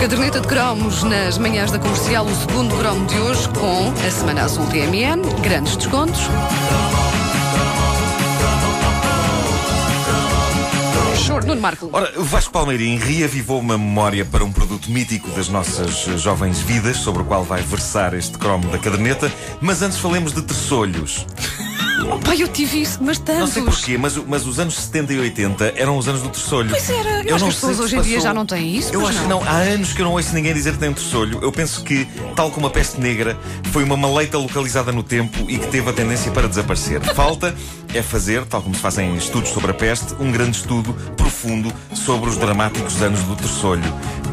Caderneta de cromos nas manhãs da comercial, o segundo cromo de hoje com a Semana Azul TMN, grandes descontos. Choro, Nuno Marco. Ora, o Vasco Palmeirim reavivou uma memória para um produto mítico das nossas jovens vidas, sobre o qual vai versar este cromo da caderneta, mas antes falemos de terçolhos. Oh, pai, eu tive isso, mas tantos. Não sei porquê, mas, mas os anos 70 e 80 eram os anos do terçolho. Pois era. Eu, acho que as pessoas hoje em dia já não têm isso. Eu acho que não. Há anos que eu não ouço ninguém dizer que tem um terçolho. Eu penso que, tal como a peste negra, foi uma maleita localizada no tempo e que teve a tendência para desaparecer. Falta é fazer, tal como se fazem estudos sobre a peste, um grande estudo profundo sobre os dramáticos anos do terçolho.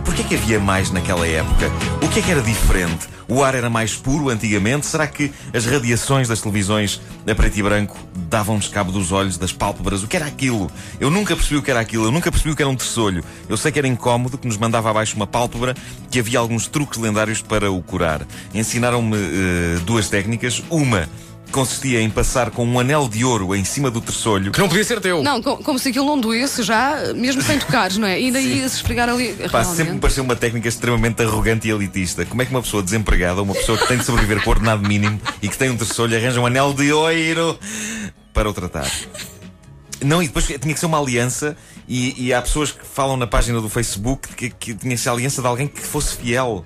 Porquê é que havia mais naquela época? O que é que era diferente? O ar era mais puro antigamente? Será que as radiações das televisões a preto e branco davam-nos cabo dos olhos, das pálpebras? O que era aquilo? Eu nunca percebi o que era aquilo, eu nunca percebi o que era um terçolho. Eu sei que era incómodo, que nos mandava abaixo uma pálpebra, que havia alguns truques lendários para o curar. Ensinaram-me uh, duas técnicas. Uma consistia em passar com um anel de ouro em cima do terçolho. Que não podia ser teu. Não, como, como se aquilo não doesse já, mesmo sem tocares, não é? E ainda ia-se esfregar ali. Pá, sempre me pareceu uma técnica extremamente arrogante e elitista. Como é que uma pessoa desempregada, uma pessoa que tem de sobreviver com ordenado mínimo e que tem um terçolho, arranja um anel de ouro para o tratar? Não, e depois tinha que ser uma aliança, e, e há pessoas que falam na página do Facebook que, que tinha que ser a aliança de alguém que fosse fiel.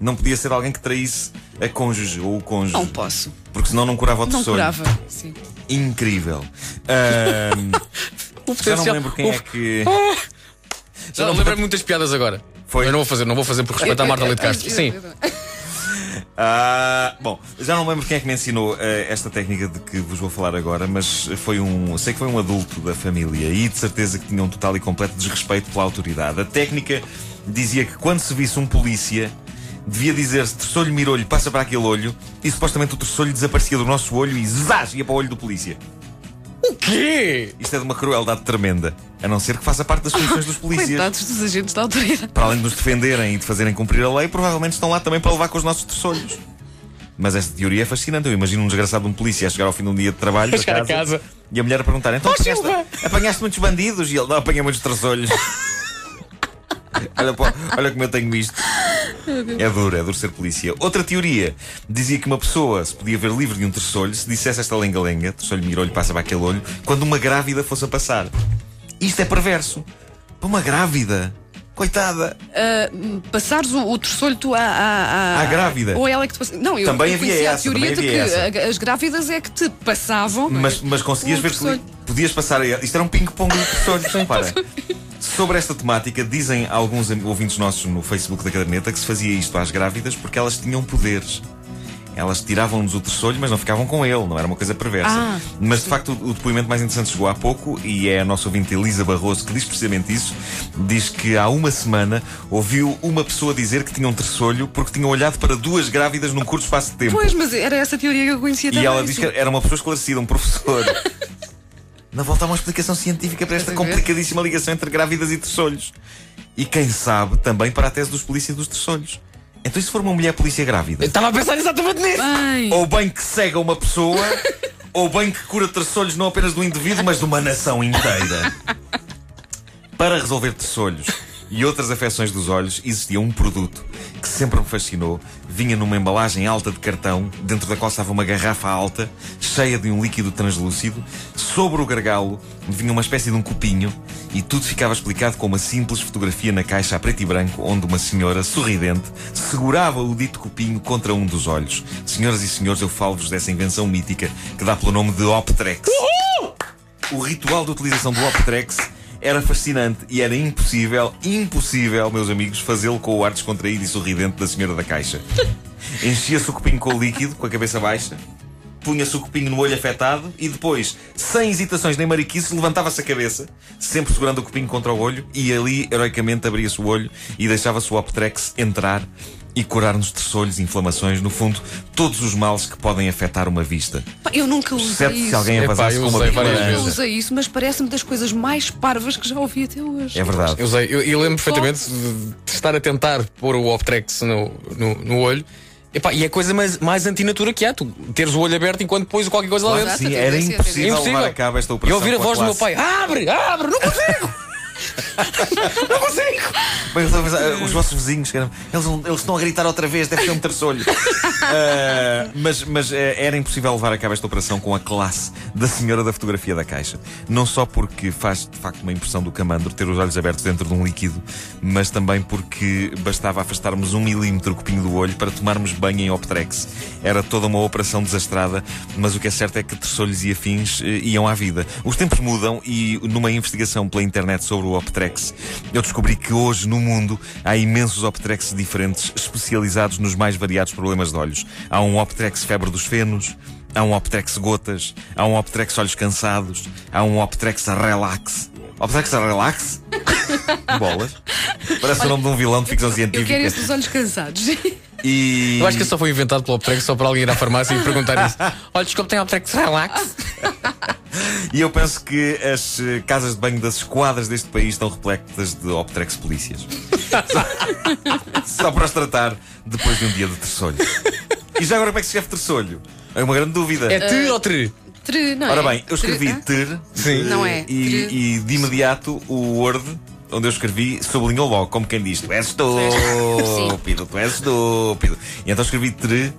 Não podia ser alguém que traísse a cônjuge ou o cônjuge. Não posso. Porque senão não curava o Não terçolho. curava. Sim. Incrível. O já não lembro quem é que. Já não lembrei muitas piadas agora. Foi? Eu não vou fazer, não vou fazer por respeito à Marta Leite Castro. Sim. Ah, bom, já não lembro quem é que me ensinou eh, esta técnica de que vos vou falar agora, mas foi um. Sei que foi um adulto da família e de certeza que tinha um total e completo desrespeito pela autoridade. A técnica dizia que quando se visse um polícia. Devia dizer-se terçolho mirolho, passa para aquele olho, e supostamente o terçolho desaparecia do nosso olho e zás, ia para o olho do polícia. O quê? Isto é de uma crueldade tremenda. A não ser que faça parte das funções dos polícias. Coitados dos agentes da autoridade. Para além de nos defenderem e de fazerem cumprir a lei, provavelmente estão lá também para levar com os nossos terçolhos. Mas esta teoria é fascinante. Eu imagino um desgraçado de um polícia a chegar ao fim de um dia de trabalho A da chegar a casa, casa. e a mulher a perguntar: então Oh, apanhaste, apanhaste muitos bandidos? E ele: não, apanhei muitos terçolhos. olha, pô, olha como eu tenho isto. É duro, é duro ser polícia. Outra teoria dizia que uma pessoa se podia ver livre de um terçolho se dissesse esta lenga-lenga, terçolho mirolho passa para aquele olho, quando uma grávida fosse a passar. Isto é perverso. Para uma grávida. Coitada. Passares o, o terçolho tu à, à, à- À grávida. Ou ela é que te passa. Não, eu, Também eu havia essa, a teoria de que havia a- as grávidas é que te passavam. Mas, mas conseguias ver que podias passar. a- Isto era um ping-pong de terçolhos, repara. Sobre esta temática, dizem alguns ouvintes nossos no Facebook da caderneta que se fazia isto às grávidas porque elas tinham poderes. Elas tiravam-nos o terçolho, mas não ficavam com ele, não era uma coisa perversa. Ah, mas de facto, o, o depoimento mais interessante chegou há pouco e é a nossa ouvinte Elisa Barroso que diz precisamente isso. Diz que há uma semana ouviu uma pessoa dizer que tinha um terçolho porque tinha olhado para duas grávidas num curto espaço de tempo. Pois, mas era essa teoria que eu conhecia E também. ela diz que era uma pessoa esclarecida, um professor. Na volta há uma explicação científica para esta complicadíssima ligação entre grávidas e terçolhos. E quem sabe também para a tese dos polícias dos terçolhos. Então, e se for uma mulher polícia grávida? Eu estava a pensar exatamente nisso. Bem, Ou bem que cega uma pessoa, ou bem que cura terçolhos não apenas de um indivíduo, mas de uma nação inteira. Para resolver terçolhos e outras afecções dos olhos, existia um produto que sempre me fascinou. Vinha numa embalagem alta de cartão, dentro da qual estava uma garrafa alta, cheia de um líquido translúcido. Sobre o gargalo vinha uma espécie de um copinho e tudo ficava explicado com uma simples fotografia na caixa a preto e branco, onde uma senhora, sorridente, segurava o dito copinho contra um dos olhos. Senhoras e senhores, eu falo-vos dessa invenção mítica que dá pelo nome de Optrex. O ritual de utilização do Optrex era fascinante e era impossível, impossível, meus amigos, fazê-lo com o ar descontraído e sorridente da senhora da caixa. Enchia-se o copinho com o líquido, com a cabeça baixa, punha-se o copinho no olho afetado e depois, sem hesitações nem mariquices, levantava-se a cabeça, sempre segurando o copinho contra o olho, e ali, heroicamente, abria-se o olho e deixava-se o Optrex entrar e curar-nos terçolhos, inflamações, no fundo, todos os males que podem afetar uma vista. Pá, Eu nunca usei Certo isso. se alguém eu com uma várias Eu usei isso, mas parece-me das coisas mais parvas que já ouvi até hoje. É verdade. Eu, usei, eu, eu lembro perfeitamente de de estar a tentar pôr o Optrex no, no, no olho. Epá, e é a coisa mais, mais antinatura que há, tu teres o olho aberto enquanto pões qualquer coisa lá dentro. sim, era a impossível Impossível. levar a cabo esta E operação. ouvir a voz do meu pai: abre, abre, não consigo! não consigo! Bem, eu pensar, os vossos vizinhos, caramba, eles, eles estão a gritar outra vez, deve ser um terçolho. Ah, mas mas eh, era impossível levar a cabo esta operação com a classe da senhora da fotografia da caixa. Não só porque faz de facto uma impressão do camandro ter os olhos abertos dentro de um líquido, mas também porque bastava afastarmos um milímetro o copinho do olho para tomarmos banho em Optrex. Era toda uma operação desastrada, mas o que é certo é que terçolhos e afins eh, iam à vida. Os tempos mudam e numa investigação pela internet sobre o Optrex, eu descobri que hoje no mundo há imensos Optrex diferentes especializados nos mais variados problemas de olhos. Há um Optrex febre dos fenos, há um Optrex gotas, há um Optrex olhos cansados, há um Optrex relax. Optrex relax? Bolas. Parece o nome de um vilão de ficção Eu quero científica. esse dos olhos cansados. E... Eu acho que só foi inventado pelo Optrex só para alguém ir à farmácia e perguntar isso. Olha, desculpe, tem Optrex Relax? E eu penso que as eh, casas de banho das esquadras deste país estão repletas de Optrex polícias. Só, só para os tratar depois de um dia de terçolho. E já agora como é que se escreve terçolho? É uma grande dúvida. É te ou tre? Tre, não é? Ora bem, eu escrevi ter Sim. Não é. e, Ter. e de imediato o Word onde eu escrevi sublinhou logo, como quem diz, tu és estúpido, tu és estúpido. E então escrevi tre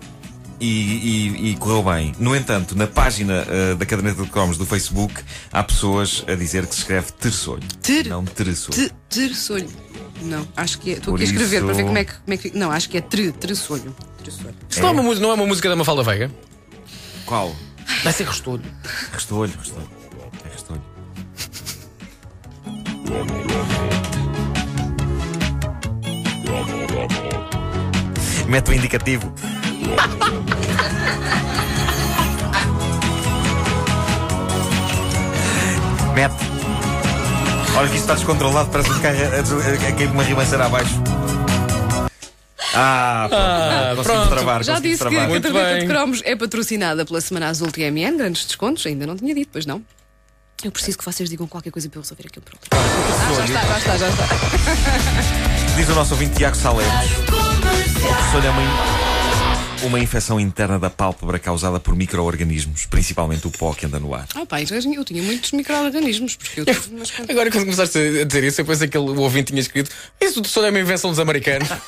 e, e- e correu bem. No entanto, na página eh, da caderneta de cromos do Facebook há pessoas a dizer que se escreve terçolho. Ter. Não terçolho. Te- Terçolho. Não, acho que é. Estou aqui a escrever isso- para ver como é que. Como é que não, acho que é tre, terçolho. Terçolho. Isto não, é uma, não é uma música da Mafalda Veiga? Qual? Vai ser restolho. Restolho, restolho. É restolho. Mete o indicativo. Mete. Olha que isto está descontrolado, parece um carro a, a, a ribanceira abaixo. Ah, pronto. Ah, pronto. travar, Já disse que a travar. Caderneta de cromos é patrocinada pela Semana Azul TMN, grandes descontos, ainda não tinha dito, pois não. Eu preciso que vocês digam qualquer coisa para eu resolver aqui o problema. Ah, já está, já está, já está. Diz o nosso ouvinte Tiago Salemos. O sonho é uma, uma infecção interna da pálpebra causada por micro-organismos, principalmente o pó que anda no ar. Ah, pá, então eu tinha muitos micro-organismos, porque eu tive umas. Agora quando começaste a dizer isso, eu pensei que o ouvinte tinha escrito Isso do sonho é uma invenção dos americanos.